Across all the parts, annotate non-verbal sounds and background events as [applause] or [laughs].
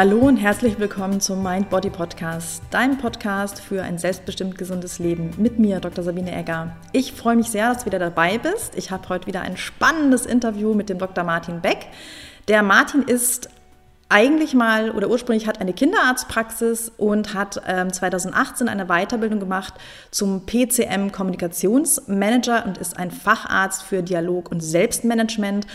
Hallo und herzlich willkommen zum Mind Body Podcast, deinem Podcast für ein selbstbestimmt gesundes Leben mit mir, Dr. Sabine Egger. Ich freue mich sehr, dass du wieder dabei bist. Ich habe heute wieder ein spannendes Interview mit dem Dr. Martin Beck. Der Martin ist eigentlich mal oder ursprünglich hat eine Kinderarztpraxis und hat ähm, 2018 eine Weiterbildung gemacht zum PCM Kommunikationsmanager und ist ein Facharzt für Dialog und Selbstmanagement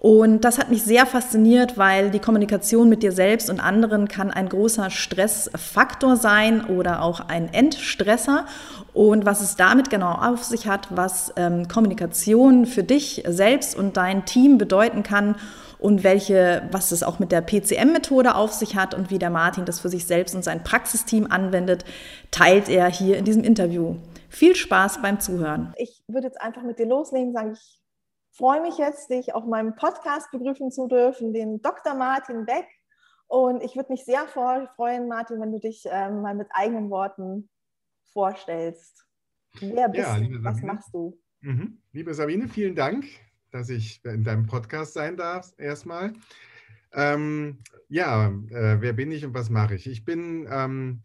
und das hat mich sehr fasziniert, weil die Kommunikation mit dir selbst und anderen kann ein großer Stressfaktor sein oder auch ein Entstresser. Und was es damit genau auf sich hat, was ähm, Kommunikation für dich selbst und dein Team bedeuten kann und welche, was es auch mit der PCM-Methode auf sich hat und wie der Martin das für sich selbst und sein Praxisteam anwendet, teilt er hier in diesem Interview. Viel Spaß beim Zuhören. Ich würde jetzt einfach mit dir loslegen, sagen ich freue mich jetzt, dich auf meinem Podcast begrüßen zu dürfen, den Dr. Martin Beck. Und ich würde mich sehr freuen, Martin, wenn du dich ähm, mal mit eigenen Worten vorstellst. Wer bist ja, du? Was machst du? Mhm. Liebe Sabine, vielen Dank, dass ich in deinem Podcast sein darf, erstmal. Ähm, ja, äh, wer bin ich und was mache ich? Ich bin ähm,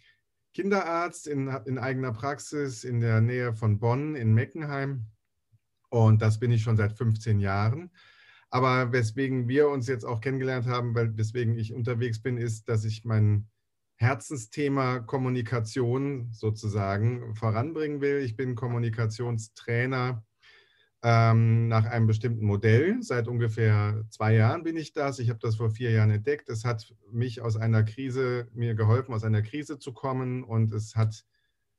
Kinderarzt in, in eigener Praxis in der Nähe von Bonn in Meckenheim und das bin ich schon seit 15 Jahren. Aber weswegen wir uns jetzt auch kennengelernt haben, weil weswegen ich unterwegs bin, ist, dass ich mein Herzensthema Kommunikation sozusagen voranbringen will. Ich bin Kommunikationstrainer ähm, nach einem bestimmten Modell. Seit ungefähr zwei Jahren bin ich das. Ich habe das vor vier Jahren entdeckt. Es hat mich aus einer Krise, mir geholfen, aus einer Krise zu kommen und es hat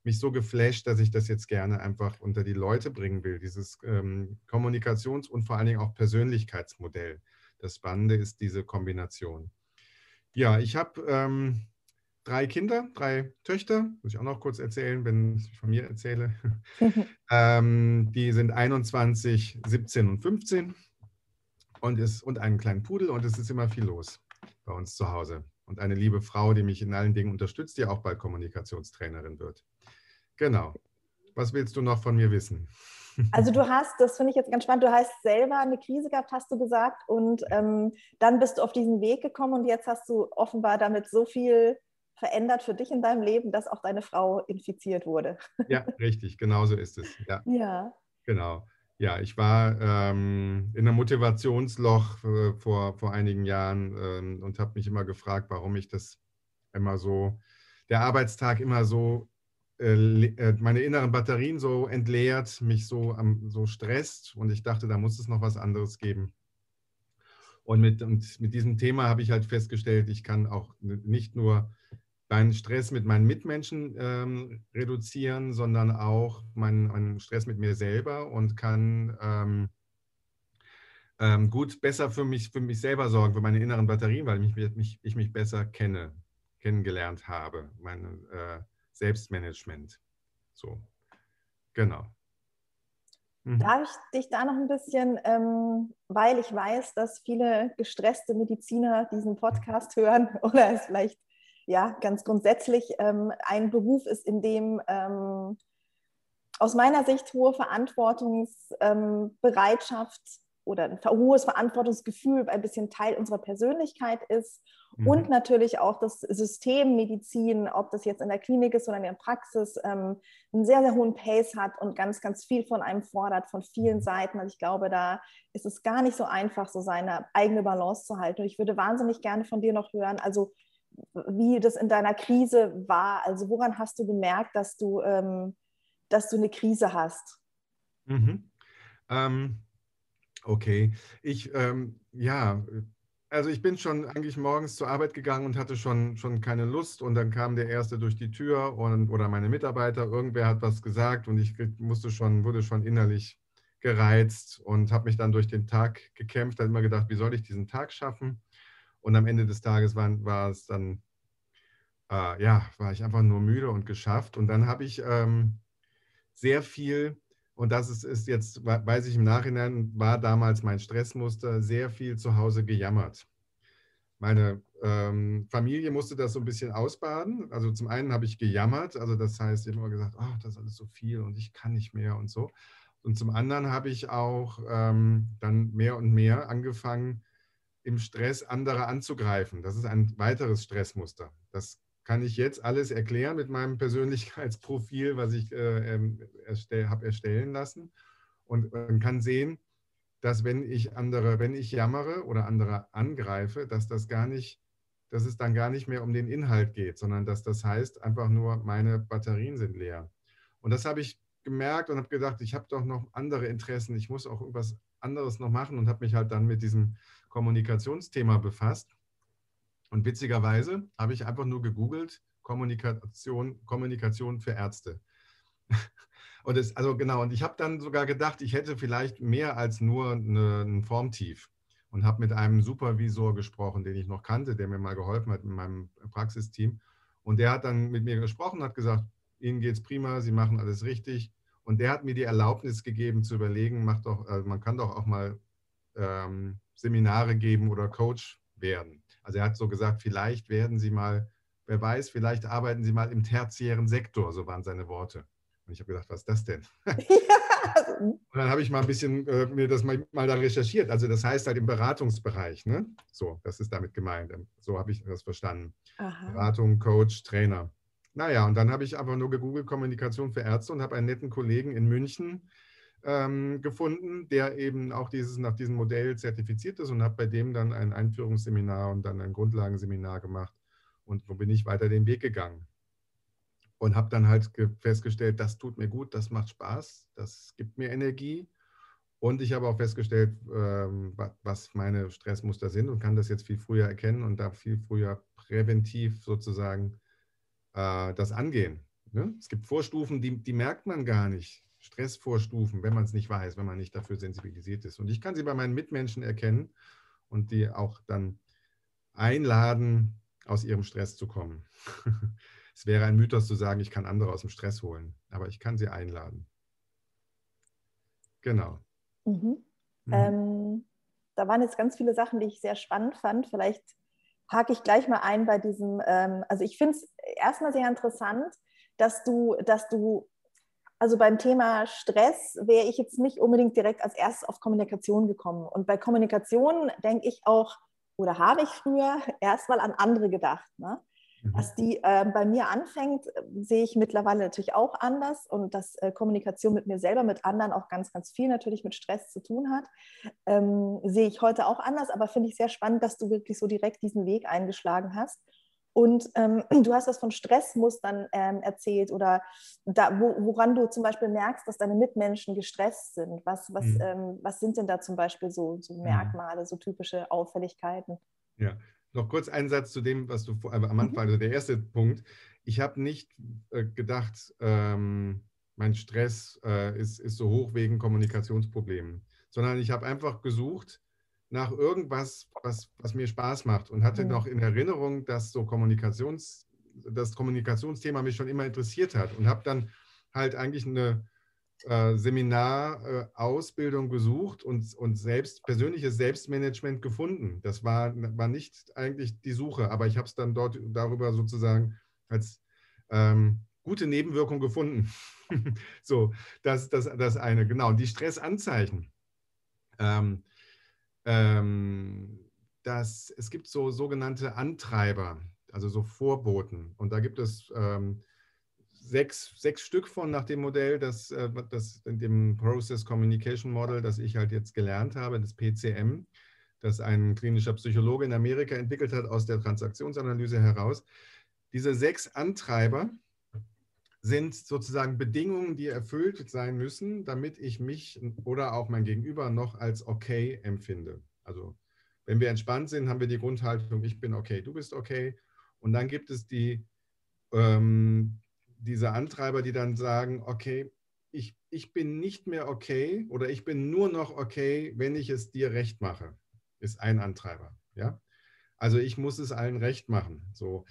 mich so geflasht, dass ich das jetzt gerne einfach unter die Leute bringen will, dieses ähm, Kommunikations- und vor allen Dingen auch Persönlichkeitsmodell. Das Spannende ist diese Kombination. Ja, ich habe ähm, drei Kinder, drei Töchter, muss ich auch noch kurz erzählen, wenn ich von mir erzähle. [laughs] ähm, die sind 21, 17 und 15 und, ist, und einen kleinen Pudel und es ist immer viel los bei uns zu Hause. Und eine liebe Frau, die mich in allen Dingen unterstützt, die auch bald Kommunikationstrainerin wird. Genau. Was willst du noch von mir wissen? [laughs] Also du hast, das finde ich jetzt ganz spannend, du hast selber eine Krise gehabt, hast du gesagt, und ähm, dann bist du auf diesen Weg gekommen und jetzt hast du offenbar damit so viel verändert für dich in deinem Leben, dass auch deine Frau infiziert wurde. [laughs] Ja, richtig, genau so ist es. Ja. ja. Genau. Ja, ich war ähm, in einem Motivationsloch äh, vor, vor einigen Jahren ähm, und habe mich immer gefragt, warum ich das immer so, der Arbeitstag immer so meine inneren Batterien so entleert, mich so, so stresst und ich dachte, da muss es noch was anderes geben. Und mit, und mit diesem Thema habe ich halt festgestellt, ich kann auch nicht nur meinen Stress mit meinen Mitmenschen ähm, reduzieren, sondern auch meinen, meinen, Stress mit mir selber und kann ähm, ähm, gut besser für mich, für mich selber sorgen, für meine inneren Batterien, weil ich mich, ich mich besser kenne, kennengelernt habe. Meine, äh, Selbstmanagement. So, genau. Mhm. Darf ich dich da noch ein bisschen, ähm, weil ich weiß, dass viele gestresste Mediziner diesen Podcast hören [laughs] oder es vielleicht ja ganz grundsätzlich ähm, ein Beruf ist, in dem ähm, aus meiner Sicht hohe Verantwortungsbereitschaft oder ein hohes Verantwortungsgefühl ein bisschen Teil unserer Persönlichkeit ist mhm. und natürlich auch das System Medizin, ob das jetzt in der Klinik ist oder in der Praxis, ähm, einen sehr, sehr hohen Pace hat und ganz, ganz viel von einem fordert, von vielen mhm. Seiten. Also ich glaube, da ist es gar nicht so einfach, so seine eigene Balance zu halten. Und ich würde wahnsinnig gerne von dir noch hören, also wie das in deiner Krise war. Also woran hast du gemerkt, dass du, ähm, dass du eine Krise hast? Mhm. Ähm, Okay, ich, ähm, ja, also ich bin schon eigentlich morgens zur Arbeit gegangen und hatte schon, schon keine Lust und dann kam der Erste durch die Tür und, oder meine Mitarbeiter, irgendwer hat was gesagt und ich musste schon, wurde schon innerlich gereizt und habe mich dann durch den Tag gekämpft, habe immer gedacht, wie soll ich diesen Tag schaffen? Und am Ende des Tages war, war es dann, äh, ja, war ich einfach nur müde und geschafft. Und dann habe ich ähm, sehr viel und das ist, ist jetzt, weiß ich im Nachhinein, war damals mein Stressmuster, sehr viel zu Hause gejammert. Meine ähm, Familie musste das so ein bisschen ausbaden. Also zum einen habe ich gejammert, also das heißt, ich habe immer gesagt, oh, das ist alles so viel und ich kann nicht mehr und so. Und zum anderen habe ich auch ähm, dann mehr und mehr angefangen, im Stress andere anzugreifen. Das ist ein weiteres Stressmuster. Das kann ich jetzt alles erklären mit meinem Persönlichkeitsprofil, was ich äh, ähm, erstell, habe erstellen lassen. Und man kann sehen, dass wenn ich andere, wenn ich jammere oder andere angreife, dass das gar nicht, dass es dann gar nicht mehr um den Inhalt geht, sondern dass das heißt einfach nur, meine Batterien sind leer. Und das habe ich gemerkt und habe gedacht, ich habe doch noch andere Interessen, ich muss auch irgendwas anderes noch machen und habe mich halt dann mit diesem Kommunikationsthema befasst und witzigerweise habe ich einfach nur gegoogelt, Kommunikation, Kommunikation für Ärzte. [laughs] Und es, also genau, und ich habe dann sogar gedacht, ich hätte vielleicht mehr als nur eine, ein Formtief und habe mit einem Supervisor gesprochen, den ich noch kannte, der mir mal geholfen hat in meinem Praxisteam. Und der hat dann mit mir gesprochen, hat gesagt, Ihnen geht es prima, Sie machen alles richtig. Und der hat mir die Erlaubnis gegeben zu überlegen, macht doch, also man kann doch auch mal ähm, Seminare geben oder Coach werden. Also er hat so gesagt, vielleicht werden Sie mal, wer weiß, vielleicht arbeiten Sie mal im tertiären Sektor, so waren seine Worte. Und ich habe gedacht, was ist das denn? [laughs] [laughs] und dann habe ich mal ein bisschen äh, mir das mal, mal, da recherchiert. Also das heißt halt im Beratungsbereich, ne? So, das ist damit gemeint. So habe ich das verstanden. Aha. Beratung, Coach, Trainer. Naja, und dann habe ich einfach nur gegoogelt Kommunikation für Ärzte und habe einen netten Kollegen in München ähm, gefunden, der eben auch dieses, nach diesem Modell zertifiziert ist und habe bei dem dann ein Einführungsseminar und dann ein Grundlagenseminar gemacht. Und so bin ich weiter den Weg gegangen. Und habe dann halt festgestellt, das tut mir gut, das macht Spaß, das gibt mir Energie. Und ich habe auch festgestellt, ähm, was meine Stressmuster sind und kann das jetzt viel früher erkennen und da viel früher präventiv sozusagen äh, das angehen. Ne? Es gibt Vorstufen, die, die merkt man gar nicht. Stressvorstufen, wenn man es nicht weiß, wenn man nicht dafür sensibilisiert ist. Und ich kann sie bei meinen Mitmenschen erkennen und die auch dann einladen, aus ihrem Stress zu kommen. [laughs] es wäre ein Mythos zu sagen, ich kann andere aus dem Stress holen, aber ich kann sie einladen. Genau. Mhm. Mhm. Ähm, da waren jetzt ganz viele Sachen, die ich sehr spannend fand. Vielleicht hake ich gleich mal ein bei diesem, ähm, also ich finde es erstmal sehr interessant, dass du, dass du also beim Thema Stress wäre ich jetzt nicht unbedingt direkt als erstes auf Kommunikation gekommen. Und bei Kommunikation denke ich auch, oder habe ich früher [laughs] erstmal an andere gedacht. Ne? Mhm. Dass die äh, bei mir anfängt, sehe ich mittlerweile natürlich auch anders und dass äh, Kommunikation mit mir selber, mit anderen auch ganz, ganz viel natürlich mit Stress zu tun hat, ähm, sehe ich heute auch anders, aber finde ich sehr spannend, dass du wirklich so direkt diesen Weg eingeschlagen hast und ähm, [clears throat] du hast das von Stressmustern ähm, erzählt oder da, wo, woran du zum Beispiel merkst, dass deine Mitmenschen gestresst sind. Was, was, mhm. ähm, was sind denn da zum Beispiel so, so mhm. Merkmale, so typische Auffälligkeiten? Ja, noch kurz einen Satz zu dem, was du vor, am Anfang, mhm. also der erste Punkt. Ich habe nicht äh, gedacht, ähm, mein Stress äh, ist, ist so hoch wegen Kommunikationsproblemen, sondern ich habe einfach gesucht, nach irgendwas, was, was mir Spaß macht und hatte mhm. noch in Erinnerung, dass so Kommunikations, das Kommunikationsthema mich schon immer interessiert hat und habe dann halt eigentlich eine äh, Seminarausbildung äh, gesucht und, und selbst persönliches Selbstmanagement gefunden. Das war, war nicht eigentlich die Suche, aber ich habe es dann dort darüber sozusagen als ähm, gute Nebenwirkung gefunden. [laughs] so, das, das, das eine, genau. Und die Stressanzeichen. Ähm, ähm, dass es gibt so sogenannte Antreiber, also so Vorboten. Und da gibt es ähm, sechs, sechs Stück von nach dem Modell, das, äh, das in dem Process Communication Model, das ich halt jetzt gelernt habe, das PCM, das ein klinischer Psychologe in Amerika entwickelt hat aus der Transaktionsanalyse heraus. Diese sechs Antreiber sind sozusagen Bedingungen, die erfüllt sein müssen, damit ich mich oder auch mein Gegenüber noch als okay empfinde. Also wenn wir entspannt sind, haben wir die Grundhaltung, ich bin okay, du bist okay. Und dann gibt es die, ähm, diese Antreiber, die dann sagen, okay, ich, ich bin nicht mehr okay oder ich bin nur noch okay, wenn ich es dir recht mache, ist ein Antreiber. Ja? Also ich muss es allen recht machen. So,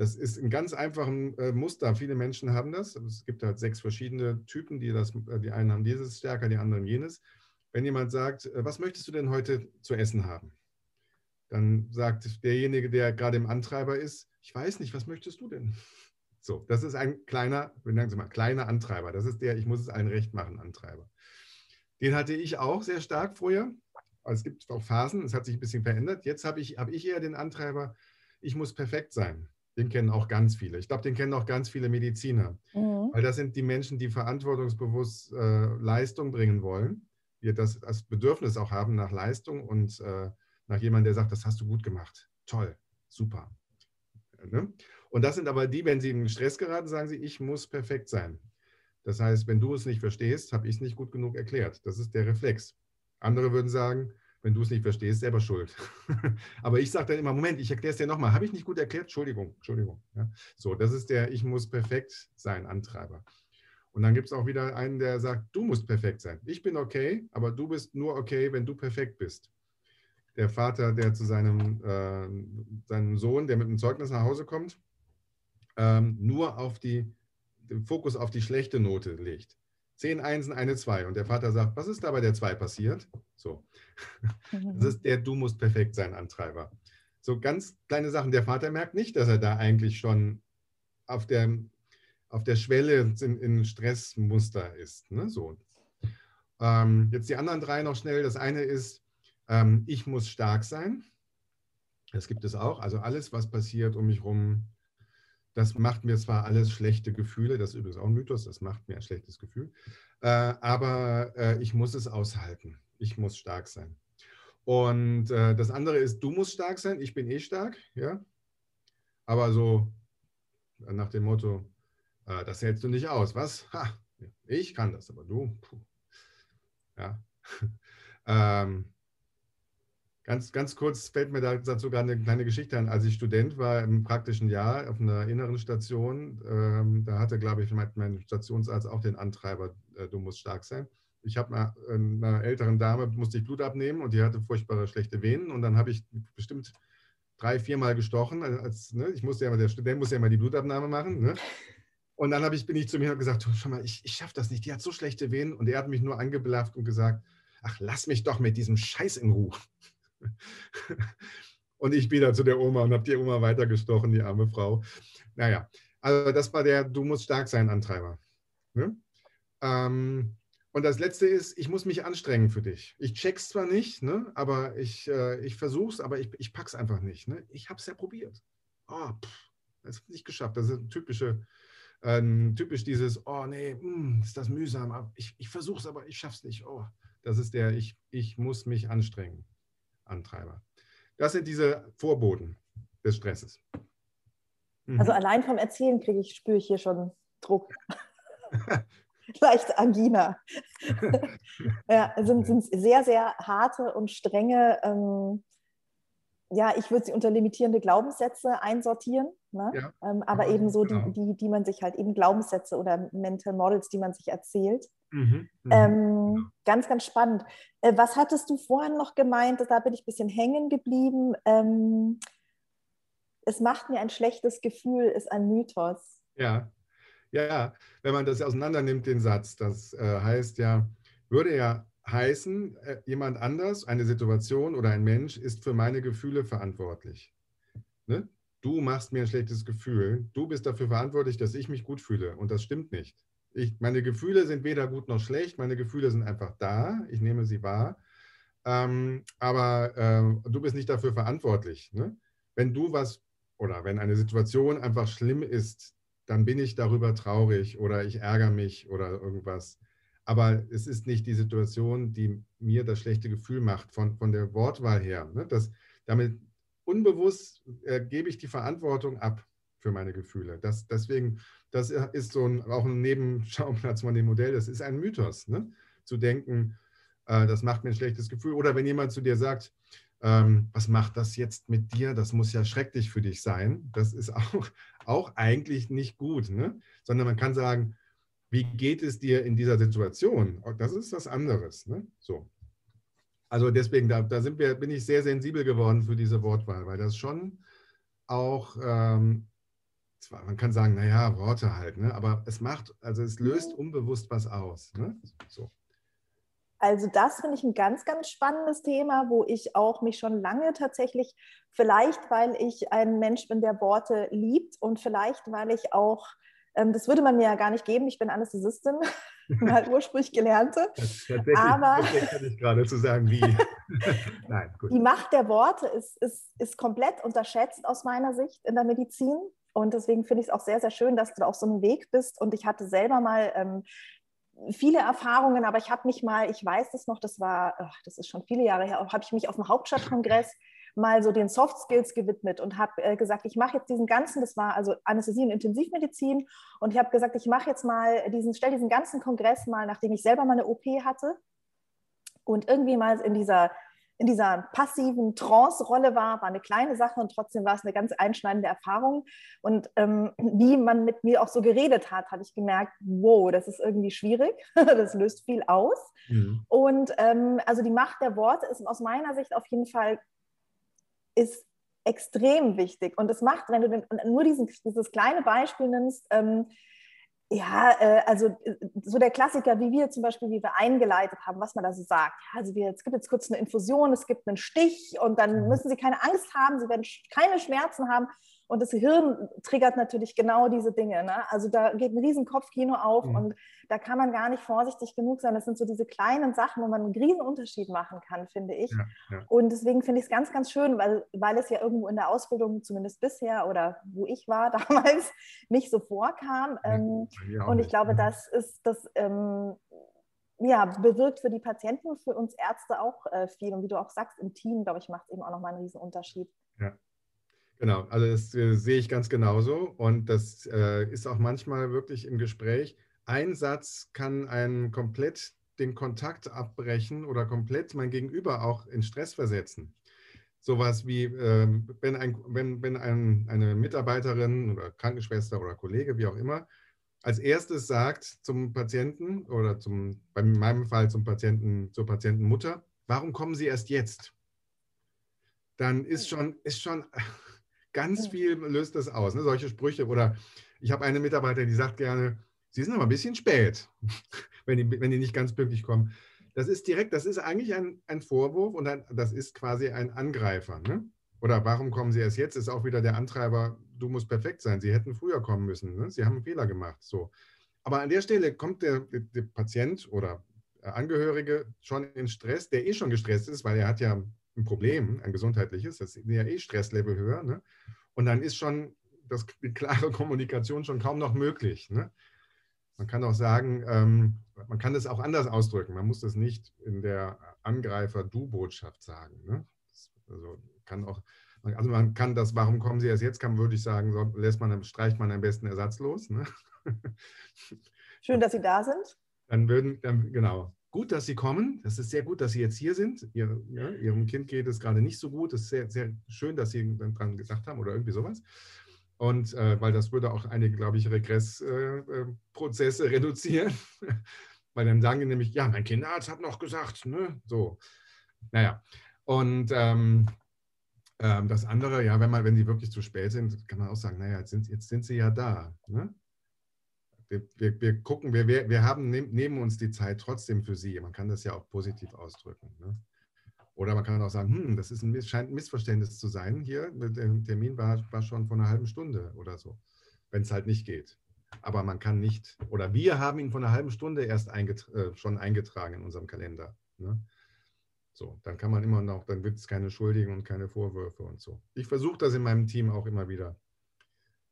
das ist ein ganz einfaches äh, Muster. Viele Menschen haben das. Es gibt halt sechs verschiedene Typen, die das, äh, die einen haben dieses stärker, die anderen jenes. Wenn jemand sagt, äh, was möchtest du denn heute zu essen haben? Dann sagt derjenige, der gerade im Antreiber ist, ich weiß nicht, was möchtest du denn? [laughs] So, das ist ein kleiner, sagen Sie mal, kleiner Antreiber. Das ist der, ich muss es allen recht machen, Antreiber. Den hatte ich auch sehr stark früher. es gibt auch Phasen, es hat sich ein bisschen verändert. Jetzt habe ich, hab ich eher den Antreiber, ich muss perfekt sein. Den kennen auch ganz viele. Ich glaube, den kennen auch ganz viele Mediziner. Mhm. Weil das sind die Menschen, die verantwortungsbewusst äh, Leistung bringen wollen, die das, das Bedürfnis auch haben nach Leistung und äh, nach jemandem, der sagt, das hast du gut gemacht. Toll, super. Ne? Und das sind aber die, wenn sie in Stress geraten, sagen sie, ich muss perfekt sein. Das heißt, wenn du es nicht verstehst, habe ich es nicht gut genug erklärt. Das ist der Reflex. Andere würden sagen, wenn du es nicht verstehst, selber schuld. [laughs] Aber ich sage dann immer, Moment, ich erkläre es dir nochmal. Habe ich nicht gut erklärt? Entschuldigung, Entschuldigung. Ja. So, das ist der Ich muss perfekt sein Antreiber. Und dann gibt es auch wieder einen, der sagt, du musst perfekt sein. Ich bin okay, aber du bist nur okay, wenn du perfekt bist. Der Vater, der zu seinem, äh, seinem Sohn, der mit einem Zeugnis nach Hause kommt, ähm, nur auf die, den Fokus auf die schlechte Note legt. Zehn Einsen, eine Zwei. Und der Vater sagt, was ist da bei der Zwei passiert? So. Das ist der Du musst perfekt sein Antreiber. So ganz kleine Sachen. Der Vater merkt nicht, dass er da eigentlich schon auf der, auf der Schwelle in, in Stressmuster ist. Ne? So. Ähm, jetzt die anderen drei noch schnell. Das eine ist, ähm, ich muss stark sein. Das gibt es auch. Also alles, was passiert um mich herum, das macht mir zwar alles schlechte Gefühle, das ist übrigens auch ein Mythos, das macht mir ein schlechtes Gefühl, äh, aber äh, ich muss es aushalten. Ich muss stark sein. Und äh, das andere ist, du musst stark sein, ich bin eh stark, ja. Aber so nach dem Motto, äh, das hältst du nicht aus, was? Ha, ich kann das, aber du, puh. ja. [laughs] ähm, Ganz, ganz kurz fällt mir dazu sogar eine kleine Geschichte an. Als ich Student war im praktischen Jahr auf einer inneren Station, ähm, da hatte, glaube ich, mein, mein, Stationsarzt auch den Antreiber, äh, du musst stark sein. Ich habe einer, einer, älteren Dame, musste ich Blut abnehmen und die hatte furchtbare schlechte Venen und dann habe ich bestimmt drei, viermal gestochen. Als, ne, ich musste ja, der Student muss ja immer die Blutabnahme machen. Ne? Und dann ich, bin ich zu mir und gesagt, schau mal, ich, ich schaffe das nicht, die hat so schlechte Venen und er hat mich nur angeblaft und gesagt, ach, lass mich doch mit diesem Scheiß in Ruhe. [laughs] Und ich wieder zu der Oma und habe die Oma weitergestochen, die arme Frau. Naja, also das war der Du musst stark sein Antreiber. Ne? Ähm, und das Letzte ist, ich muss mich anstrengen für dich. Ich check's zwar nicht, ne, aber ich, äh, ich versuche es, aber ich, ich pack's einfach nicht. Ne? Ich habe es ja probiert. Oh, pff, das nicht geschafft. Das ist typische, äh, typisch dieses, oh nee, mh, hm, ist das mühsam. Ich, ich versuche es, aber ich schaff's nicht. Oh, das ist der, ich, ich muss mich anstrengen. Antreiber. Das sind diese Vorboten des Stresses. Mhm. Also allein vom Erzählen kriege ich, spüre ich hier schon Druck. [laughs] Leicht Angina. [laughs] ja, sind, sind sehr, sehr harte und strenge, ähm, ja, ich würde sie unter limitierende Glaubenssätze einsortieren, ne? ja. ähm, aber ja, eben so, die, genau. die, die man sich halt eben Glaubenssätze oder Mental Models, die man sich erzählt. Mhm, mhm, ähm, ganz, ganz spannend. Äh, was hattest du vorhin noch gemeint? Da bin ich ein bisschen hängen geblieben. Ähm, es macht mir ein schlechtes Gefühl, ist ein Mythos. Ja, ja, wenn man das auseinander nimmt, den Satz, das äh, heißt ja, würde ja heißen, äh, jemand anders, eine Situation oder ein Mensch ist für meine Gefühle verantwortlich. Ne? Du machst mir ein schlechtes Gefühl, du bist dafür verantwortlich, dass ich mich gut fühle und das stimmt nicht. Ich, meine Gefühle sind weder gut noch schlecht, meine Gefühle sind einfach da, ich nehme sie wahr, ähm, aber äh, du bist nicht dafür verantwortlich. Ne? Wenn du was oder wenn eine Situation einfach schlimm ist, dann bin ich darüber traurig oder ich ärgere mich oder irgendwas. Aber es ist nicht die Situation, die mir das schlechte Gefühl macht, von, von der Wortwahl her. Ne? Das, damit unbewusst äh, gebe ich die Verantwortung ab für meine Gefühle. Das, deswegen, das ist so ein, auch ein Nebenschauplatz von dem Modell. Das ist ein Mythos, ne? zu denken, äh, das macht mir ein schlechtes Gefühl. Oder wenn jemand zu dir sagt, ähm, was macht das jetzt mit dir? Das muss ja schrecklich für dich sein. Das ist [laughs] auch, auch eigentlich nicht gut, ne? sondern man kann sagen, wie geht es dir in dieser Situation? Das ist was anderes. Ne? So. Also deswegen, da, da wir, bin ich sehr sensibel geworden für diese Wortwahl, weil das schon auch ähm, zwar, man kann sagen, naja, Worte halt, ne? aber es macht, also es löst unbewusst was aus. Ne? So. Also das finde ich ein ganz, ganz spannendes Thema, wo ich auch mich schon lange tatsächlich, vielleicht weil ich ein Mensch bin, der Worte liebt und vielleicht weil ich auch, ähm, das würde man mir ja gar nicht geben, ich bin Anästhesistin, [laughs] mal ursprünglich gelernte. Tatsächlich, Aber kann ich gerade zu sagen, wie. [laughs] Nein, gut. Die Macht der Worte ist, ist, ist komplett unterschätzt aus meiner Sicht in der Medizin. Und deswegen finde ich es auch sehr, sehr schön, dass du da auf so einem Weg bist. Und ich hatte selber mal ähm, viele Erfahrungen, aber ich habe mich mal, ich weiß das noch, das war, ach, das ist schon viele Jahre her, habe ich mich auf dem Hauptstadtkongress mal so den Soft Skills gewidmet und habe äh, gesagt, ich mache jetzt diesen ganzen, das war also Anästhesie und Intensivmedizin und ich habe gesagt, ich mache jetzt mal diesen, stell diesen ganzen Kongress mal, nachdem ich selber mal eine OP hatte und irgendwie mal in dieser in dieser passiven Trance-Rolle war, war eine kleine Sache und trotzdem war es eine ganz einschneidende Erfahrung. Und ähm, wie man mit mir auch so geredet hat, habe ich gemerkt, wow, das ist irgendwie schwierig, [laughs] das löst viel aus. Mhm. Und ähm, also die Macht der Worte ist aus meiner Sicht auf jeden Fall ist extrem wichtig. Und es macht, wenn du den, nur diesen, dieses kleine Beispiel nimmst, ähm, ja, äh, also äh, so der Klassiker, wie wir zum Beispiel, wie wir eingeleitet haben, was man da so sagt. Also wir, es gibt jetzt kurz eine Infusion, es gibt einen Stich und dann mhm. müssen Sie keine Angst haben, Sie werden keine Schmerzen haben. Und das Hirn triggert natürlich genau diese Dinge. Ne? Also da geht ein riesen Kopfkino auf mhm. und da kann man gar nicht vorsichtig genug sein. Das sind so diese kleinen Sachen, wo man einen riesen Unterschied machen kann, finde ich. Ja, ja. Und deswegen finde ich es ganz, ganz schön, weil, weil es ja irgendwo in der Ausbildung, zumindest bisher oder wo ich war [laughs] damals, nicht so vorkam. Ähm, und ich glaube, das ist das. Ähm, ja, bewirkt für die Patienten und für uns Ärzte auch äh, viel. Und wie du auch sagst, im Team, glaube ich, macht es eben auch nochmal einen riesen Unterschied. Ja, Genau, also das äh, sehe ich ganz genauso und das äh, ist auch manchmal wirklich im Gespräch. Ein Satz kann einen komplett den Kontakt abbrechen oder komplett mein Gegenüber auch in Stress versetzen. Sowas wie, äh, wenn, ein, wenn, wenn ein, eine Mitarbeiterin oder Krankenschwester oder Kollege, wie auch immer, als erstes sagt zum Patienten oder zum, bei meinem Fall zum Patienten, zur Patientenmutter, warum kommen Sie erst jetzt? Dann ist schon, ist schon Ganz viel löst das aus, ne? solche Sprüche. Oder ich habe eine Mitarbeiterin, die sagt gerne, Sie sind aber ein bisschen spät, [laughs] wenn die, wenn die nicht ganz pünktlich kommen. Das ist direkt, das ist eigentlich ein, ein Vorwurf und ein, das ist quasi ein Angreifer. Ne? Oder warum kommen Sie erst jetzt? Ist auch wieder der Antreiber, du musst perfekt sein. Sie hätten früher kommen müssen. Ne? Sie haben einen Fehler gemacht. So. Aber an der Stelle kommt der, der, der Patient oder Angehörige schon in Stress, der eh schon gestresst ist, weil er hat ja ein Problem, ein gesundheitliches, das ist ja eh Stresslevel höher. Ne? Und dann ist schon das, die klare [laughs] Kommunikation schon kaum noch möglich. Ne? Man kann auch sagen, ähm, man kann das auch anders ausdrücken. Man muss das nicht in der Angreifer-Du-Botschaft sagen. Ne? also kann auch, also man kann das, warum kommen Sie erst jetzt, kann würde ich sagen, so, lässt man, streicht man am besten ersatzlos. Ne? Schön, dass Sie da sind. Dann würden, dann, genau, gut, dass Sie kommen. Das ist sehr gut, dass Sie jetzt hier sind. Ihr, ja, Ihrem Kind geht es gerade nicht so gut. Es ist sehr, sehr schön, dass Sie daran gesagt haben oder irgendwie sowas. Und äh, weil das würde auch einige, glaube ich, Regressprozesse äh, äh [laughs] reduzieren. weil dann sagen die nämlich, ja, mein Kinderarzt hat noch gesagt, ne? So. Naja. Und ähm, ähm, das andere, ja, wenn man, wenn die wirklich zu spät sind, kann man auch sagen, naja, jetzt sind, jetzt sind sie ja da. Ne? Wir, wir, wir gucken, wir, wir haben neben uns die Zeit trotzdem für Sie. Man kann das ja auch positiv ausdrücken. Ne? Oder man kann auch sagen, hm, das ist ein, scheint ein Missverständnis zu sein hier. Der Termin war, war schon vor einer halben Stunde oder so, wenn es halt nicht geht. Aber man kann nicht, oder wir haben ihn vor einer halben Stunde erst eingetra äh, schon eingetragen in unserem Kalender. Ne? So, dann kann man immer noch, dann gibt es keine Schuldigen und keine Vorwürfe und so. Ich versuche das in meinem Team auch immer wieder,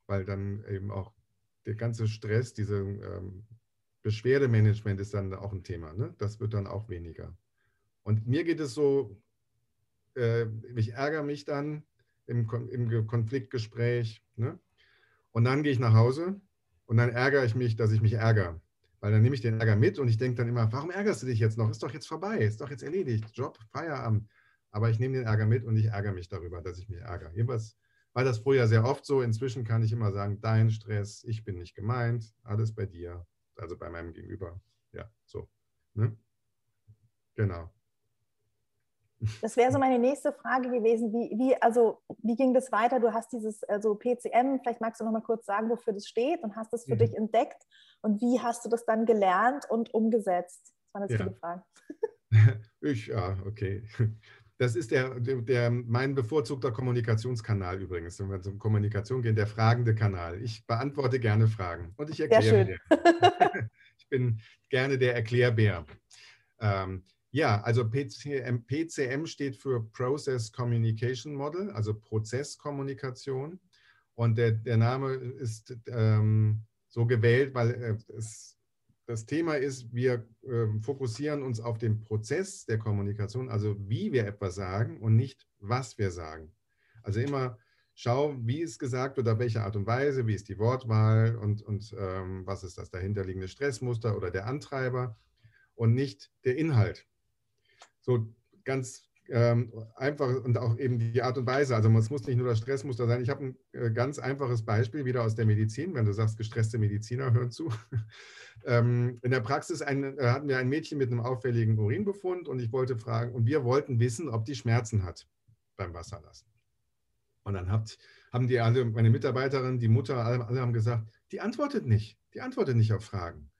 weil dann eben auch der ganze Stress, diese ähm, Beschwerdemanagement ist dann auch ein Thema. Ne? Das wird dann auch weniger. Und mir geht es so, äh, ich ärgere mich dann im, im Konfliktgespräch. Ne? Und dann gehe ich nach Hause und dann ärgere ich mich, dass ich mich ärgere. Weil dann nehme ich den Ärger mit und ich denke dann immer, warum ärgerst du dich jetzt noch? Ist doch jetzt vorbei, ist doch jetzt erledigt, Job, Feierabend. Aber ich nehme den Ärger mit und ich ärgere mich darüber, dass ich mich ärgere. Jedenfalls war das früher sehr oft so. Inzwischen kann ich immer sagen, dein Stress, ich bin nicht gemeint, alles bei dir, also bei meinem Gegenüber. Ja, so. Ne? Genau. Das wäre so meine nächste Frage gewesen. Wie, wie, also, wie ging das weiter? Du hast dieses also PCM, vielleicht magst du noch mal kurz sagen, wofür das steht und hast das für mhm. dich entdeckt. Und wie hast du das dann gelernt und umgesetzt? Das waren jetzt ja. viele Fragen. [laughs] Ich, ja, okay. Das ist der, der, der, mein bevorzugter Kommunikationskanal übrigens, wenn wir zur Kommunikation gehen, der fragende Kanal. Ich beantworte gerne Fragen und ich erkläre dir. ich [laughs] ich bin gerne der Erklärbär. Ähm, ja, also PCM, PCM steht für Process Communication Model, also Prozesskommunikation. Und der, der Name ist ähm, so gewählt, weil äh, es, das Thema ist, wir äh, fokussieren uns auf den Prozess der Kommunikation, also wie wir etwas sagen und nicht, was wir sagen. Also immer schau, wie ist gesagt oder welche Art und Weise, wie ist die Wortwahl und, und ähm, was ist das dahinterliegende Stressmuster oder der Antreiber und nicht der Inhalt. So ganz ähm, einfach und auch eben die Art und Weise. Also es muss nicht nur das Stressmuster sein. Ich habe ein äh, ganz einfaches Beispiel wieder aus der Medizin, wenn du sagst, gestresste Mediziner hören zu. [laughs] ähm, in der Praxis ein, äh, hatten wir ein Mädchen mit einem auffälligen Urinbefund und ich wollte fragen, und wir wollten wissen, ob die Schmerzen hat beim Wasserlassen. Und dann habt, haben die alle, meine Mitarbeiterin, die Mutter, alle, alle haben gesagt, die antwortet nicht. Die antwortet nicht auf Fragen.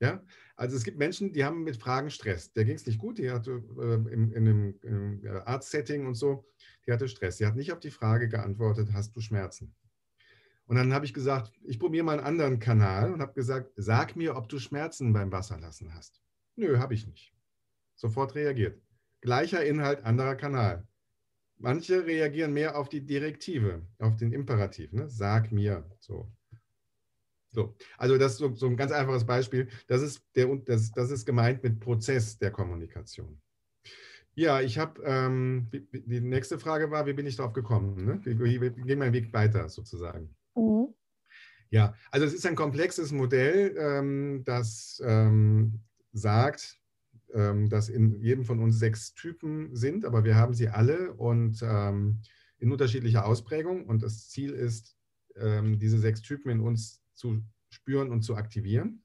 Ja? Also es gibt Menschen, die haben mit Fragen Stress. Der ging es nicht gut, die hatte äh, in, in einem in äh, Arztsetting und so, die hatte Stress. Sie hat nicht auf die Frage geantwortet, hast du Schmerzen? Und dann habe ich gesagt, ich probiere mal einen anderen Kanal und habe gesagt, sag mir, ob du Schmerzen beim Wasserlassen hast. Nö, habe ich nicht. Sofort reagiert. Gleicher Inhalt, anderer Kanal. Manche reagieren mehr auf die Direktive, auf den Imperativ. Ne? Sag mir. So. So, also das ist so, so, ein ganz einfaches Beispiel. Das ist, der, das, das ist gemeint mit Prozess der Kommunikation. Ja, ich habe, ähm, die nächste Frage war, wie bin ich darauf gekommen? Ne? Wie, wie, wie geht mein Weg weiter sozusagen? Mhm. Ja, also es ist ein komplexes Modell, ähm, das ähm, sagt, ähm, dass in jedem von uns sechs Typen sind, aber wir haben sie alle und ähm, in unterschiedlicher Ausprägung. Und das Ziel ist, ähm, diese sechs Typen in uns zu spüren und zu aktivieren,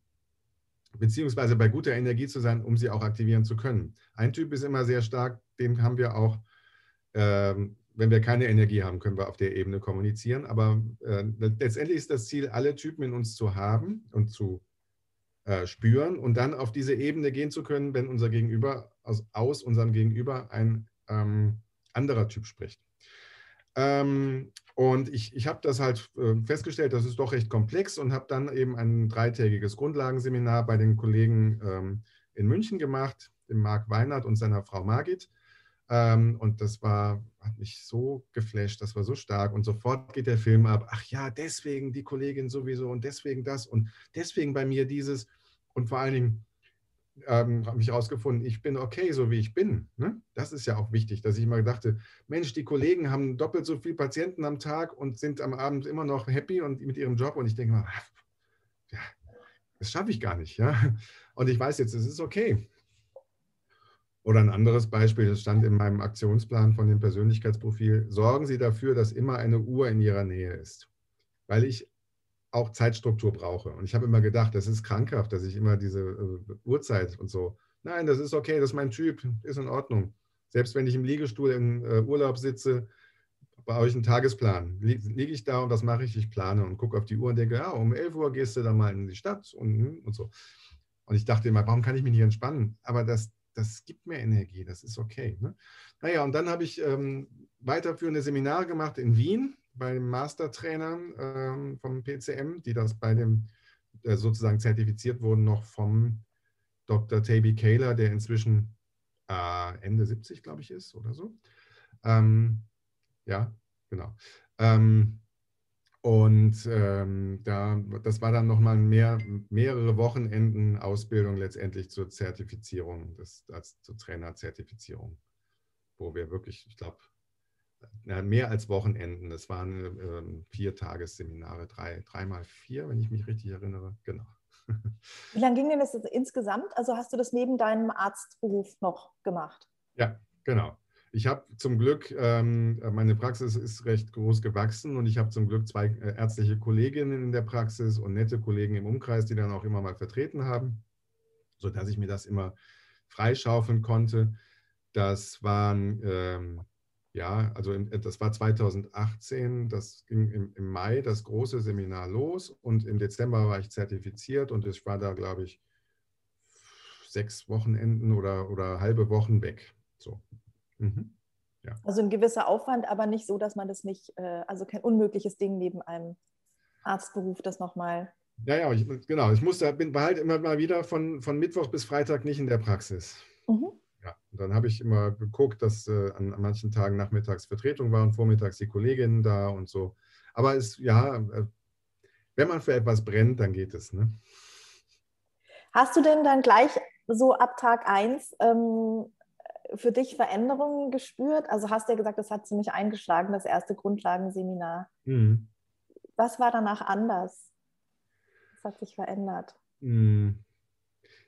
beziehungsweise bei guter Energie zu sein, um sie auch aktivieren zu können. Ein Typ ist immer sehr stark, den haben wir auch, ähm, wenn wir keine Energie haben, können wir auf der Ebene kommunizieren. Aber äh, letztendlich ist das Ziel, alle Typen in uns zu haben und zu äh, spüren und dann auf diese Ebene gehen zu können, wenn unser Gegenüber aus, aus unserem Gegenüber ein ähm, anderer Typ spricht. Ähm, und ich, ich habe das halt äh, festgestellt, das ist doch recht komplex und habe dann eben ein dreitägiges Grundlagenseminar bei den Kollegen ähm, in München gemacht, dem Marc Weinert und seiner Frau Margit. Ähm, und das war, hat mich so geflasht, das war so stark. Und sofort geht der Film ab. Ach ja, deswegen die Kollegin sowieso und deswegen das und deswegen bei mir dieses. Und vor allen Dingen, ähm, habe ich herausgefunden, ich bin okay, so wie ich bin. Ne? Das ist ja auch wichtig, dass ich mal dachte, Mensch, die Kollegen haben doppelt so viele Patienten am Tag und sind am Abend immer noch happy und mit ihrem Job. Und ich denke mal, ja, das schaffe ich gar nicht. Ja? Und ich weiß jetzt, es ist okay. Oder ein anderes Beispiel, das stand in meinem Aktionsplan von dem Persönlichkeitsprofil, sorgen Sie dafür, dass immer eine Uhr in Ihrer Nähe ist. Weil ich auch Zeitstruktur brauche. Und ich habe immer gedacht, das ist krankhaft, dass ich immer diese äh, Uhrzeit und so. Nein, das ist okay, das ist mein Typ, ist in Ordnung. Selbst wenn ich im Liegestuhl im äh, Urlaub sitze, baue ich einen Tagesplan. Liege ich da und was mache ich? Ich plane und gucke auf die Uhr und denke, ja, um 11 Uhr gehst du dann mal in die Stadt und, hm, und so. Und ich dachte immer, warum kann ich mich nicht entspannen? Aber das, das gibt mir Energie, das ist okay. Ne? Naja, und dann habe ich ähm, weiterführende Seminare gemacht in Wien bei den Mastertrainern ähm, vom PCM, die das bei dem äh, sozusagen zertifiziert wurden, noch vom Dr. Taby Kaler, der inzwischen äh, Ende 70, glaube ich, ist oder so. Ähm, ja, genau. Ähm, und ähm, da, das war dann nochmal mehr, mehrere Wochenenden Ausbildung letztendlich zur Zertifizierung, des, als, zur Trainerzertifizierung, wo wir wirklich, ich glaube, mehr als Wochenenden. Das waren äh, vier Tagesseminare, drei, dreimal vier, wenn ich mich richtig erinnere. Genau. [laughs] Wie lange ging denn das insgesamt? Also hast du das neben deinem Arztberuf noch gemacht? Ja, genau. Ich habe zum Glück, ähm, meine Praxis ist recht groß gewachsen und ich habe zum Glück zwei äh, ärztliche Kolleginnen in der Praxis und nette Kollegen im Umkreis, die dann auch immer mal vertreten haben, sodass ich mir das immer freischaufeln konnte. Das waren ähm, ja, also das war 2018, das ging im, im, Mai das große Seminar los und im Dezember war ich zertifiziert und ich war da, glaube ich, sechs Wochenenden oder, oder halbe Wochen weg. So. Mhm. Ja. Also ein gewisser Aufwand, aber nicht so, dass man das nicht, äh, also kein unmögliches Ding neben einem Arztberuf, das nochmal Ja, ja, ich, genau. Ich musste, bin, war halt immer mal wieder von, von Mittwoch bis Freitag nicht in der Praxis. Mhm. Ja, und dann habe ich immer geguckt, dass äh, an, an, manchen Tagen nachmittags Vertretung war und vormittags die Kolleginnen da und so. Aber es, ja, äh, wenn man für etwas brennt, dann geht es. Ne? Hast du denn dann gleich so ab Tag 1 ähm, für dich Veränderungen gespürt? Also hast du ja gesagt, das hat ziemlich eingeschlagen, das erste Grundlagenseminar. Mhm. Was war danach anders? Was hat sich verändert? Mhm.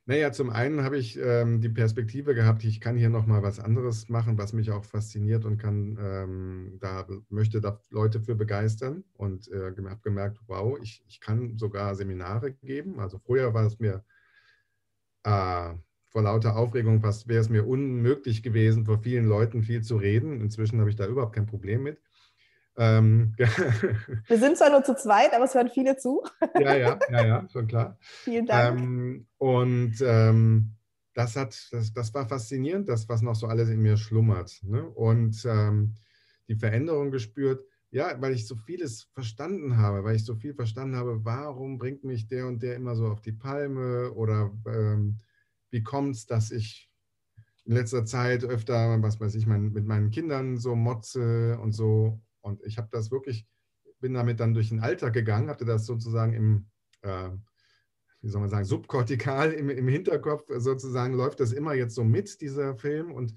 Naja, zum einen habe ich ähm, die Perspektive gehabt, ich kann hier nochmal was anderes machen, was mich auch fasziniert und kann, ähm, da möchte da Leute für begeistern und äh, habe gemerkt, wow, ich, ich kann sogar Seminare geben. Also vorher war es mir äh, vor lauter Aufregung wäre es mir unmöglich gewesen, vor vielen Leuten viel zu reden. Inzwischen habe ich da überhaupt kein Problem mit. Ähm, [laughs] Wir sind zwar nur zu zweit, aber es hören viele zu. ja, ja, ja, ja, [laughs] schon klar. Vielen Dank. Ähm, und ähm, das, hat, das, das war faszinierend, das, was noch so alles in mir schlummert. Ne? Und ähm, die Veränderung gespürt, ja, weil ich so vieles verstanden habe, weil ich so viel verstanden habe, warum bringt mich der und der immer so auf die Palme oder ähm, wie kommt es, dass ich in letzter Zeit öfter, was weiß ich, mein, mit meinen Kindern so motze und so. Und ich habe das wirklich, bin damit dann durch den Alltag gegangen, hatte das sozusagen im, äh, wie soll man sagen, subkortikal im, im Hinterkopf sozusagen, läuft das immer jetzt so mit, dieser Film. Und,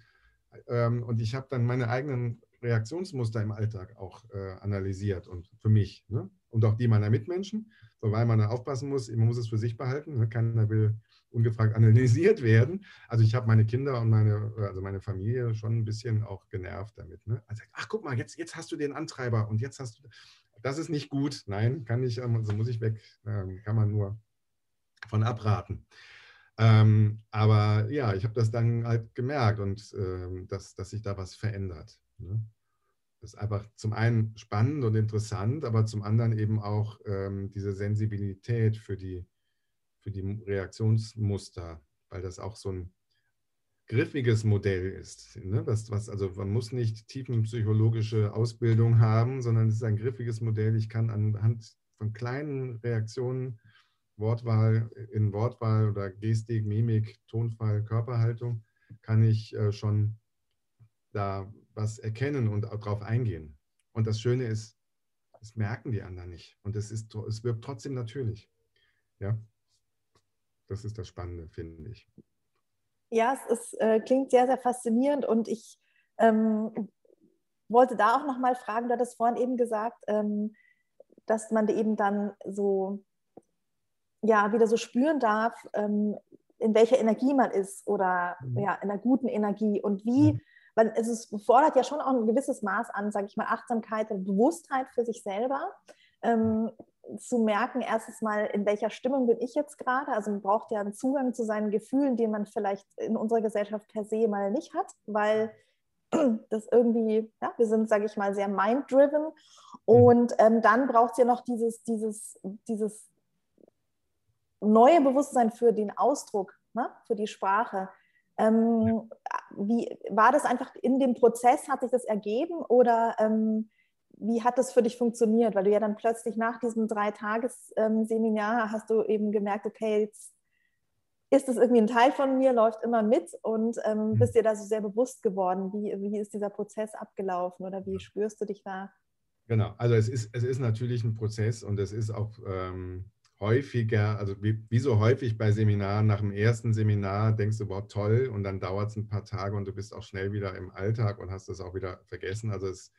ähm, und ich habe dann meine eigenen Reaktionsmuster im Alltag auch äh, analysiert und für mich ne? und auch die meiner Mitmenschen, wobei man da aufpassen muss, man muss es für sich behalten, ne? keiner will ungefragt analysiert werden. Also ich habe meine Kinder und meine, also meine Familie schon ein bisschen auch genervt damit. Ne? Also, ach guck mal, jetzt, jetzt hast du den Antreiber und jetzt hast du, das ist nicht gut. Nein, kann nicht, also muss ich weg, ähm, kann man nur von abraten. Ähm, aber ja, ich habe das dann halt gemerkt und ähm, dass, dass sich da was verändert. Ne? Das ist einfach zum einen spannend und interessant, aber zum anderen eben auch ähm, diese Sensibilität für die, für die Reaktionsmuster, weil das auch so ein griffiges Modell ist. Ne? Das, was, also man muss nicht tiefenpsychologische Ausbildung haben, sondern es ist ein griffiges Modell. Ich kann anhand von kleinen Reaktionen, Wortwahl, in Wortwahl oder Gestik, Mimik, Tonfall, Körperhaltung, kann ich äh, schon da was erkennen und darauf eingehen. Und das Schöne ist, das merken die anderen nicht. Und es, ist, es wirkt trotzdem natürlich. Ja, das ist das Spannende, finde ich. Ja, es ist, äh, klingt sehr, sehr faszinierend und ich ähm, wollte da auch nochmal fragen, du hattest vorhin eben gesagt, ähm, dass man eben dann so, ja, wieder so spüren darf, ähm, in welcher Energie man ist oder mhm. ja, in einer guten Energie und wie, mhm. weil es ist, fordert ja schon auch ein gewisses Maß an, sage ich mal, Achtsamkeit und Bewusstheit für sich selber. Zu merken, erstens mal, in welcher Stimmung bin ich jetzt gerade. Also man braucht ja einen Zugang zu seinen Gefühlen, den man vielleicht in unserer Gesellschaft per se mal nicht hat, weil [clears throat] das irgendwie, ja, wir sind, sage ich mal, sehr mind-driven. Und ähm, dann braucht es ja noch dieses, dieses, dieses neue Bewusstsein für den Ausdruck, ne, für die Sprache. Ähm, wie war das einfach in dem Prozess? Hat sich das ergeben oder ähm, wie hat das für dich funktioniert? Weil du ja dann plötzlich nach diesem Drei-Tages-Seminar hast du eben gemerkt, okay, jetzt ist das irgendwie ein Teil von mir, läuft immer mit und ähm, mhm. bist dir da so sehr bewusst geworden. Wie, wie ist dieser Prozess abgelaufen oder wie spürst du dich da? Genau, also es ist, es ist natürlich ein Prozess und es ist auch ähm, häufiger, also wie, wie, so häufig bei Seminaren, nach dem ersten Seminar denkst du, wow, toll, und dann dauert es ein paar Tage und du bist auch schnell wieder im Alltag und hast das auch wieder vergessen. Also es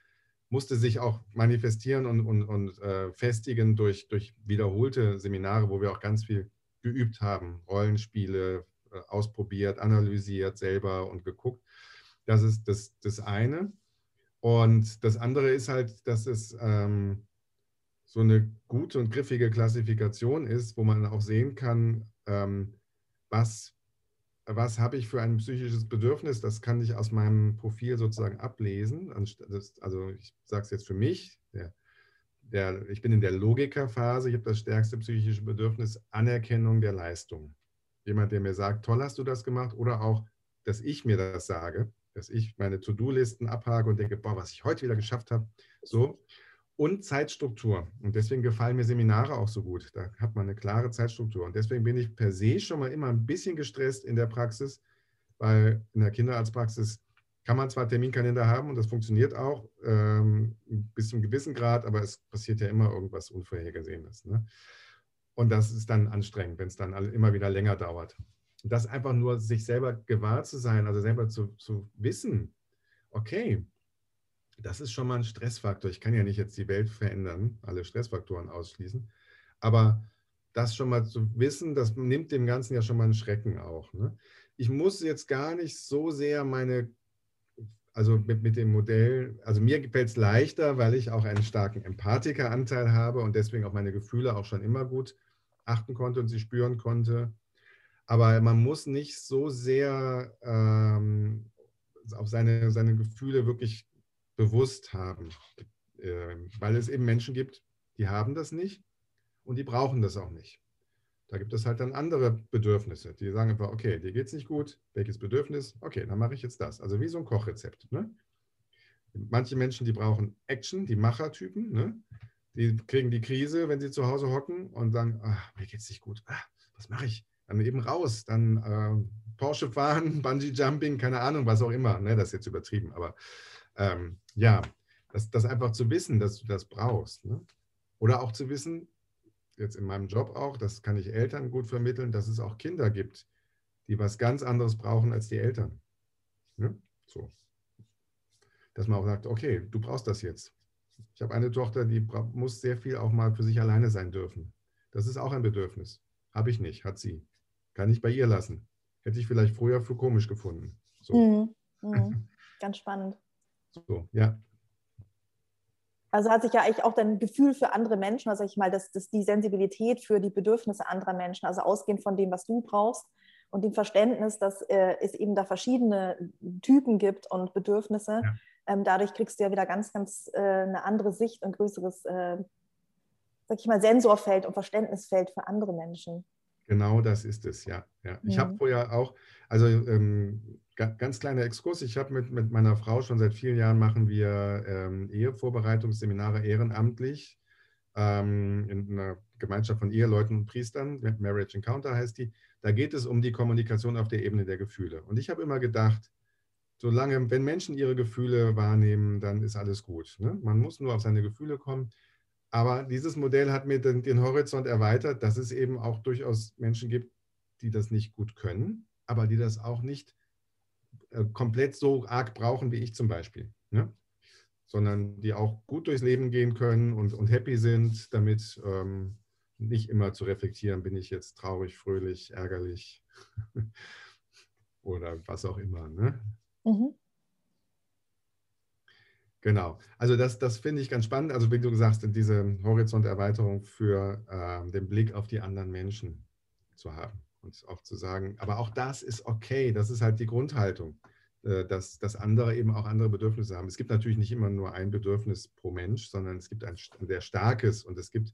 musste sich auch manifestieren und, und, und äh, festigen durch, durch wiederholte Seminare, wo wir auch ganz viel geübt haben, Rollenspiele äh, ausprobiert, analysiert selber und geguckt. Das ist das, das eine. Und das andere ist halt, dass es ähm, so eine gute und griffige Klassifikation ist, wo man auch sehen kann, ähm, was was habe ich für ein psychisches Bedürfnis, das kann ich aus meinem Profil sozusagen ablesen. Also ich sage es jetzt für mich, der, der, ich bin in der Logikerphase, ich habe das stärkste psychische Bedürfnis, Anerkennung der Leistung. Jemand, der mir sagt, toll hast du das gemacht, oder auch, dass ich mir das sage, dass ich meine To-Do-Listen abhake und denke, boah, was ich heute wieder geschafft habe, so. Und Zeitstruktur. Und deswegen gefallen mir Seminare auch so gut. Da hat man eine klare Zeitstruktur. Und deswegen bin ich per se schon mal immer ein bisschen gestresst in der Praxis, weil in der Kinderarztpraxis kann man zwar Terminkalender haben und das funktioniert auch ähm, bis zu einem gewissen Grad, aber es passiert ja immer irgendwas Unvorhergesehenes. Ne? Und das ist dann anstrengend, wenn es dann immer wieder länger dauert. Und das einfach nur sich selber gewahr zu sein, also selber zu, zu wissen, okay, das ist schon mal ein Stressfaktor. Ich kann ja nicht jetzt die Welt verändern, alle Stressfaktoren ausschließen, aber das schon mal zu wissen, das nimmt dem Ganzen ja schon mal einen Schrecken auch. Ne? Ich muss jetzt gar nicht so sehr meine, also mit, mit dem Modell, also mir gefällt es leichter, weil ich auch einen starken Empathikeranteil habe und deswegen auch meine Gefühle auch schon immer gut achten konnte und sie spüren konnte. Aber man muss nicht so sehr ähm, auf seine, seine Gefühle wirklich bewusst haben, äh, weil es eben Menschen gibt, die haben das nicht und die brauchen das auch nicht. Da gibt es halt dann andere Bedürfnisse, die sagen einfach, okay, dir geht es nicht gut, welches Bedürfnis? Okay, dann mache ich jetzt das. Also wie so ein Kochrezept. Ne? Manche Menschen, die brauchen Action, die Machertypen, ne? die kriegen die Krise, wenn sie zu Hause hocken und sagen, ach, mir geht es nicht gut, ah, was mache ich? Dann eben raus, dann äh, Porsche fahren, [laughs] Bungee Jumping, keine Ahnung, was auch immer. Ne? Das ist jetzt übertrieben, aber ähm, ja, das, das einfach zu wissen, dass du das brauchst. Ne? Oder auch zu wissen, jetzt in meinem Job auch, das kann ich Eltern gut vermitteln, dass es auch Kinder gibt, die was ganz anderes brauchen als die Eltern. Ne? So. Dass man auch sagt, okay, du brauchst das jetzt. Ich habe eine Tochter, die muss sehr viel auch mal für sich alleine sein dürfen. Das ist auch ein Bedürfnis. Habe ich nicht, hat sie. Kann ich bei ihr lassen. Hätte ich vielleicht früher für komisch gefunden. So. Mhm. Mhm. [laughs] Ganz spannend. So, ja. Also hat sich ja eigentlich auch dein Gefühl für andere Menschen, also ich mal, dass, dass die Sensibilität für die Bedürfnisse anderer Menschen, also ausgehend von dem, was du brauchst und dem Verständnis, dass äh, es eben da verschiedene Typen gibt und Bedürfnisse. Ja. Ähm, dadurch kriegst du ja wieder ganz, ganz äh, eine andere Sicht und größeres, äh, sag ich mal, Sensorfeld und Verständnisfeld für andere Menschen. Genau das ist es, ja. ja. Ich habe mhm. vorher auch, also ähm, ganz kleiner Exkurs, ich habe mit, mit meiner Frau schon seit vielen Jahren machen wir ähm, Ehevorbereitungsseminare ehrenamtlich ähm, in einer Gemeinschaft von Eheleuten und Priestern, Marriage Encounter heißt die. Da geht es um die Kommunikation auf der Ebene der Gefühle. Und ich habe immer gedacht, solange, wenn Menschen ihre Gefühle wahrnehmen, dann ist alles gut. Ne? Man muss nur auf seine Gefühle kommen. Aber dieses Modell hat mir den, den Horizont erweitert, dass es eben auch durchaus Menschen gibt, die das nicht gut können, aber die das auch nicht komplett so arg brauchen wie ich zum Beispiel. Ne? Sondern die auch gut durchs Leben gehen können und, und happy sind, damit ähm, nicht immer zu reflektieren, bin ich jetzt traurig, fröhlich, ärgerlich [laughs] oder was auch immer. Ne? Mhm. Genau. Also das, das finde ich ganz spannend. Also wie du gesagt hast, diese Horizonterweiterung für äh, den Blick auf die anderen Menschen zu haben und auch zu sagen, aber auch das ist okay. Das ist halt die Grundhaltung, äh, dass, dass andere eben auch andere Bedürfnisse haben. Es gibt natürlich nicht immer nur ein Bedürfnis pro Mensch, sondern es gibt ein sehr starkes und es gibt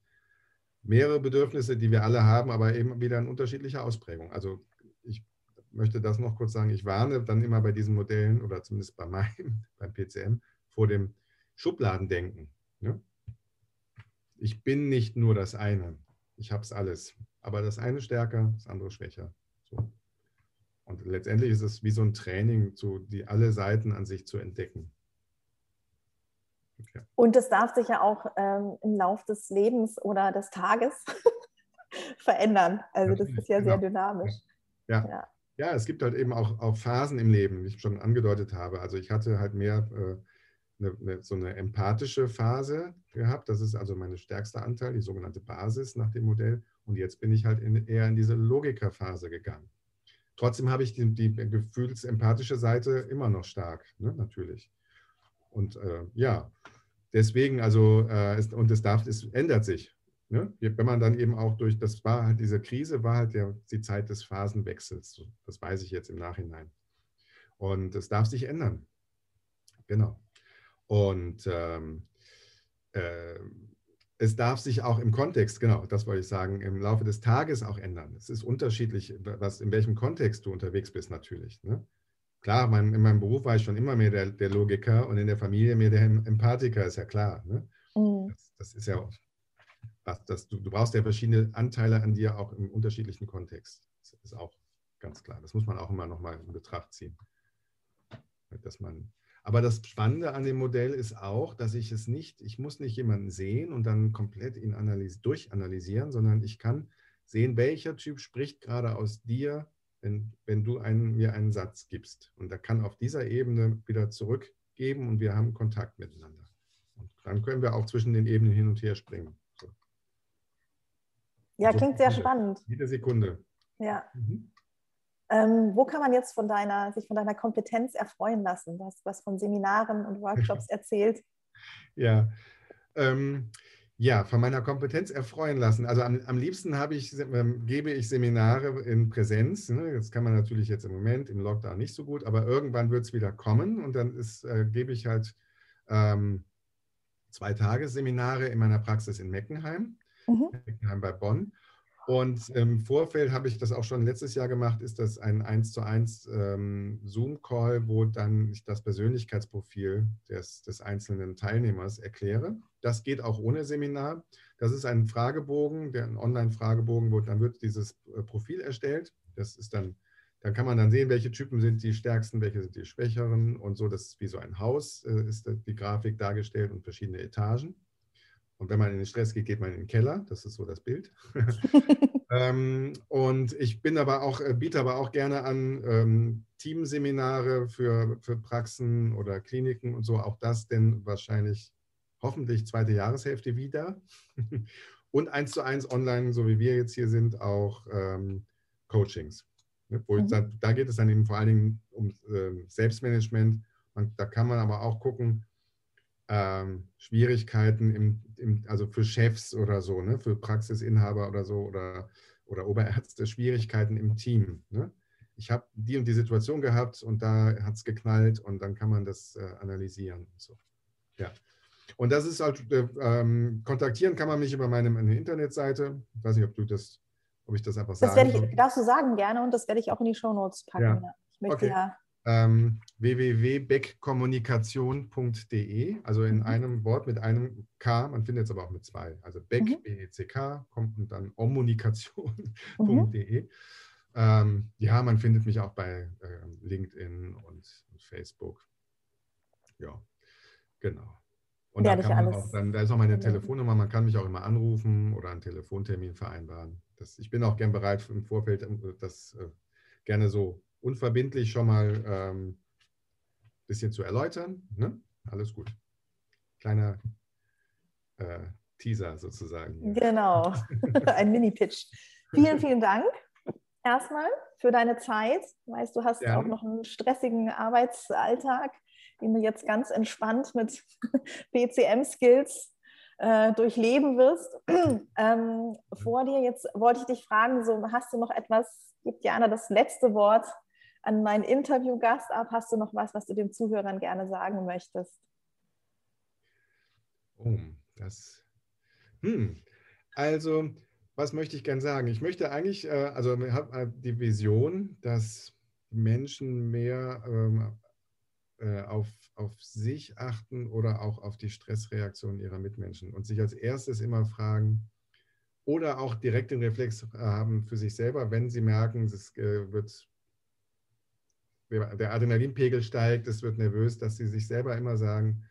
mehrere Bedürfnisse, die wir alle haben, aber eben wieder in unterschiedlicher Ausprägung. Also ich möchte das noch kurz sagen. Ich warne dann immer bei diesen Modellen oder zumindest bei meinem, [laughs] beim PCM, vor dem Schubladendenken. Ne? Ich bin nicht nur das eine, ich habe es alles. Aber das eine stärker, das andere schwächer. So. Und letztendlich ist es wie so ein Training, so die alle Seiten an sich zu entdecken. Okay. Und das darf sich ja auch ähm, im Lauf des Lebens oder des Tages [laughs] verändern. Also das ist ja genau. sehr dynamisch. Ja. ja. Ja. es gibt halt eben auch, auch Phasen im Leben, wie ich schon angedeutet habe. Also ich hatte halt mehr äh, eine, eine, so eine empathische Phase gehabt. Das ist also mein stärkster Anteil, die sogenannte Basis nach dem Modell. Und jetzt bin ich halt in, eher in diese Logikerphase gegangen. Trotzdem habe ich die, die gefühlsempathische Seite immer noch stark, ne, natürlich. Und äh, ja, deswegen, also, äh, es, und es darf, es ändert sich. Ne? Wenn man dann eben auch durch, das war halt diese Krise, war halt der, die Zeit des Phasenwechsels. Das weiß ich jetzt im Nachhinein. Und es darf sich ändern. Genau. Und ähm, äh, es darf sich auch im Kontext, genau, das wollte ich sagen, im Laufe des Tages auch ändern. Es ist unterschiedlich, was, in welchem Kontext du unterwegs bist natürlich. Ne? Klar, mein, in meinem Beruf war ich schon immer mehr der, der, Logiker und in der Familie mehr der Empathiker, ist ja klar. Ne? Mhm. Das, das, ist ja was, das, du, du brauchst ja verschiedene Anteile an dir auch im unterschiedlichen Kontext. Das ist auch ganz klar. Das muss man auch immer nochmal in Betracht ziehen. Dass man, aber das Spannende an dem Modell ist auch, dass ich es nicht, ich muss nicht jemanden sehen und dann komplett ihn durchanalysieren, sondern ich kann sehen, welcher Typ spricht gerade aus dir, wenn, wenn du einen, mir einen Satz gibst. Und er kann auf dieser Ebene wieder zurückgeben und wir haben Kontakt miteinander. Und dann können wir auch zwischen den Ebenen hin und her springen. So. Ja, so klingt sehr spannend. Jede Sekunde. Ja. Mhm. Ähm, wo kann man jetzt von deiner, sich von deiner Kompetenz erfreuen lassen? Du hast was von Seminaren und Workshops [laughs] erzählt. Ja, ähm, ja, von meiner Kompetenz erfreuen lassen. Also am, am liebsten ich, ähm, gebe ich Seminare in Präsenz. Ne? Das kann man natürlich jetzt im Moment im Lockdown nicht so gut, aber irgendwann wird es wieder kommen und dann ist, äh, gebe ich halt ähm, zwei Tagesseminare in meiner Praxis in Meckenheim, mhm. Meckenheim bei Bonn. Und im Vorfeld habe ich das auch schon letztes Jahr gemacht, ist das ein 1 zu 1 ähm, Zoom-Call, wo dann ich das Persönlichkeitsprofil des, des einzelnen Teilnehmers erkläre. Das geht auch ohne Seminar. Das ist ein Fragebogen, der ein Online-Fragebogen, wo dann wird dieses äh, Profil erstellt. Das ist dann, dann kann man dann sehen, welche Typen sind die stärksten, welche sind die schwächeren und so. Das ist wie so ein Haus, äh, ist die Grafik dargestellt und verschiedene Etagen. Und wenn man in den Stress geht, geht man in den Keller. Das ist so das Bild. [laughs] ähm, und ich bin aber auch, äh, biete aber auch gerne an ähm, Teamseminare für, für Praxen oder Kliniken und so. Auch das denn wahrscheinlich hoffentlich zweite Jahreshälfte wieder. [laughs] und eins zu eins online, so wie wir jetzt hier sind, auch ähm, Coachings. Ne? Mhm. da, da, geht es dann eben vor allen Dingen um äh, Selbstmanagement. Und da kann man aber auch gucken, ähm, Schwierigkeiten im, im, also für Chefs oder so, ne, für Praxisinhaber oder so oder, oder Oberärzte, Schwierigkeiten im Team. Ne? Ich habe die und die Situation gehabt und da hat es geknallt und dann kann man das äh, analysieren. Und so. Ja. Und das ist halt, äh, ähm, kontaktieren kann man mich über meine, meine, Internetseite. Ich weiß nicht, ob du das, ob ich das einfach das sagen Das darfst du sagen gerne und das werde ich auch in die Shownotes packen. Ja. Ich möchte okay. ja ähm, www.beckkommunikation.de, also in mhm. einem Wort mit einem K, man findet es aber auch mit zwei. Also Beck, mhm. B-E-C-K, kommt und dann kommunikation.de. Mhm. Ähm, ja, man findet mich auch bei äh, LinkedIn und, und, Facebook. Ja, genau. Und da, kann man auch, dann, da ist auch meine Telefonnummer, man kann mich auch immer anrufen oder einen Telefontermin vereinbaren. Das, ich bin auch gern bereit, im Vorfeld äh, das äh, gerne so unverbindlich schon mal ein ähm, bisschen zu erläutern. Ne? Alles gut. Kleiner äh, Teaser sozusagen. Genau, [laughs] ein Mini-Pitch. Vielen, vielen Dank erstmal für deine Zeit. Weißt du, hast ja. auch noch einen stressigen Arbeitsalltag, den du jetzt ganz entspannt mit [laughs] BCM-Skills äh, durchleben wirst. [clears throat] ähm, vor dir jetzt wollte ich dich fragen, so hast du noch etwas, gib Jana das letzte Wort an meinen Interviewgast ab. Hast du noch was, was du den Zuhörern gerne sagen möchtest? Oh, das. Hm. Also, was möchte ich gerne sagen? Ich möchte eigentlich, äh, also ich habe äh, die Vision, dass Menschen mehr ähm, äh, auf, auf sich achten oder auch auf die Stressreaktion ihrer Mitmenschen und sich als erstes immer fragen oder auch direkt den Reflex haben für sich selber, wenn sie merken, es wird der Adrenalinpegel steigt, es wird nervös, dass sie sich selber immer sagen,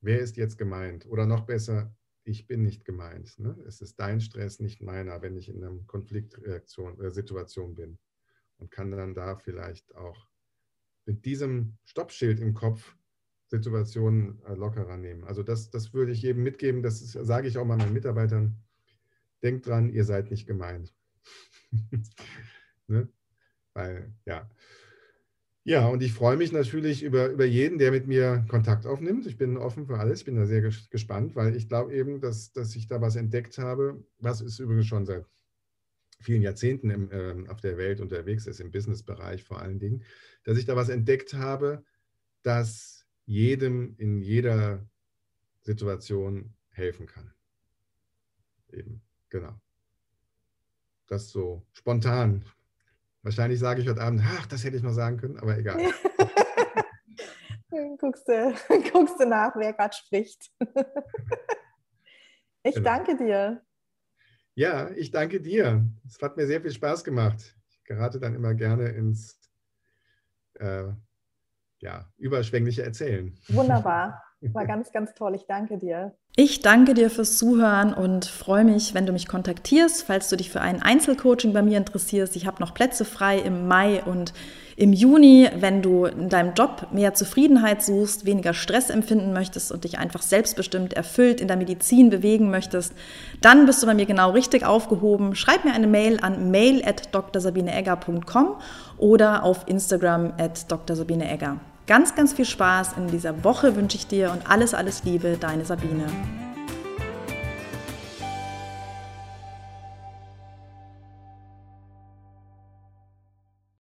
wer ist jetzt gemeint? Oder noch besser, ich bin nicht gemeint. Ne? Es ist dein Stress, nicht meiner, wenn ich in einer Konfliktsituation äh, bin. Und kann dann da vielleicht auch mit diesem Stoppschild im Kopf Situationen äh, lockerer nehmen. Also das, das würde ich jedem mitgeben, das ist, sage ich auch mal meinen Mitarbeitern. Denkt dran, ihr seid nicht gemeint. [laughs] ne? Weil, ja. Ja, und ich freue mich natürlich über, über jeden, der mit mir Kontakt aufnimmt. Ich bin offen für alles, bin da sehr gespannt, weil ich glaube eben, dass, dass ich da was entdeckt habe, was ist übrigens schon seit vielen Jahrzehnten im, äh, auf der Welt unterwegs ist, im Businessbereich vor allen Dingen, dass ich da was entdeckt habe, das jedem in jeder Situation helfen kann. Eben, genau. Das so spontan Wahrscheinlich sage ich heute Abend, ach, das hätte ich noch sagen können, aber egal. [laughs] guckst, du, [laughs] guckst du nach, wer gerade spricht. [laughs] Ich genau. danke dir. Ja, ich danke dir. Es hat mir sehr viel Spaß gemacht. Ich gerate dann immer gerne ins äh, ja, überschwängliche Erzählen. Wunderbar. War ganz, ganz toll. Ich danke dir. Ich danke dir fürs Zuhören und freue mich, wenn du mich kontaktierst, falls du dich für ein Einzelcoaching bei mir interessierst. Ich habe noch Plätze frei im Mai und im Juni, wenn du in deinem Job mehr Zufriedenheit suchst, weniger Stress empfinden möchtest und dich einfach selbstbestimmt erfüllt in der Medizin bewegen möchtest, dann bist du bei mir genau richtig aufgehoben. Schreib mir eine Mail an mail at drsabineegger.com oder auf Instagram at drsabineegger. Ganz, ganz viel Spaß in dieser Woche wünsche ich dir und alles, alles Liebe, deine Sabine.